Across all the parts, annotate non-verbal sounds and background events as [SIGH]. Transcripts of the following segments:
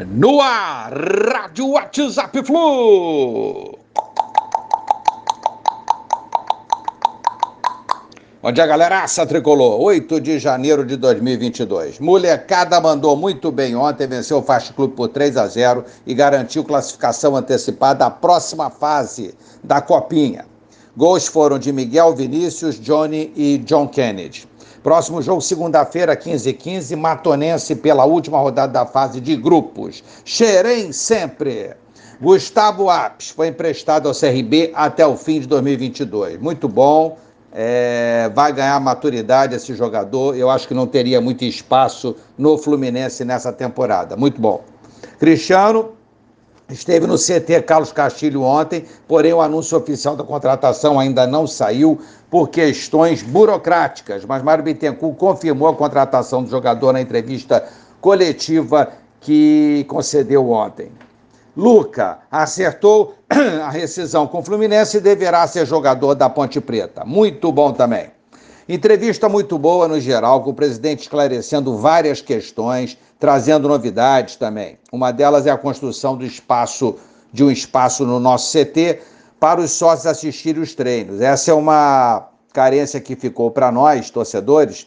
no ar, Rádio WhatsApp Flu. Bom dia, galeraça tricolor. 8 de janeiro de 2022. Molecada mandou muito bem ontem, venceu o Fast Clube por 3 a 0 e garantiu classificação antecipada à próxima fase da Copinha. Gols foram de Miguel Vinícius, Johnny e John Kennedy. Próximo jogo, segunda-feira, 15h15, Matonense pela última rodada da fase de grupos. Xerém sempre. Gustavo Apes foi emprestado ao CRB até o fim de 2022. Muito bom. É, vai ganhar maturidade esse jogador. Eu acho que não teria muito espaço no Fluminense nessa temporada. Muito bom. Cristiano Esteve no CT Carlos Castilho ontem, porém o anúncio oficial da contratação ainda não saiu por questões burocráticas. Mas Mário Bittencourt confirmou a contratação do jogador na entrevista coletiva que concedeu ontem. Luca acertou [CLEARS THROAT] a rescisão com o Fluminense e deverá ser jogador da Ponte Preta. Muito bom também. Entrevista muito boa no geral, com o presidente esclarecendo várias questões, trazendo novidades também. Uma delas é a construção do espaço de um espaço no nosso CT para os sócios assistirem os treinos. Essa é uma carência que ficou para nós, torcedores,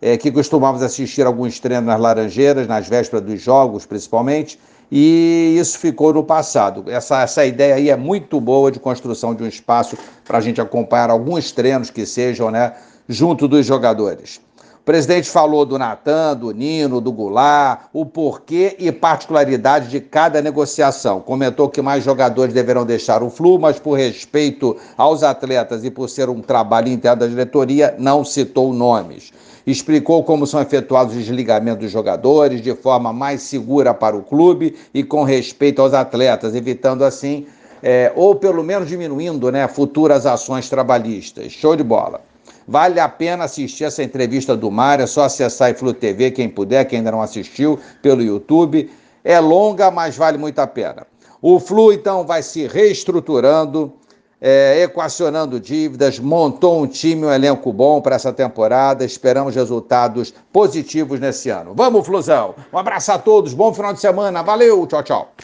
é, que costumamos assistir alguns treinos nas Laranjeiras, nas vésperas dos jogos, principalmente, e isso ficou no passado. Essa, essa ideia aí é muito boa de construção de um espaço para a gente acompanhar alguns treinos que sejam, né? Junto dos jogadores. O presidente falou do Natan, do Nino, do Goulart, o porquê e particularidade de cada negociação. Comentou que mais jogadores deverão deixar o Flu, mas por respeito aos atletas e por ser um trabalho interno da diretoria, não citou nomes. Explicou como são efetuados os desligamentos dos jogadores de forma mais segura para o clube e com respeito aos atletas, evitando assim, é, ou pelo menos diminuindo né, futuras ações trabalhistas. Show de bola. Vale a pena assistir essa entrevista do Mário, é só acessar Flu TV, quem puder, quem ainda não assistiu, pelo YouTube. É longa, mas vale muito a pena. O Flu, então, vai se reestruturando, é, equacionando dívidas, montou um time, um elenco bom para essa temporada. Esperamos resultados positivos nesse ano. Vamos, Flusão! Um abraço a todos, bom final de semana, valeu, tchau, tchau.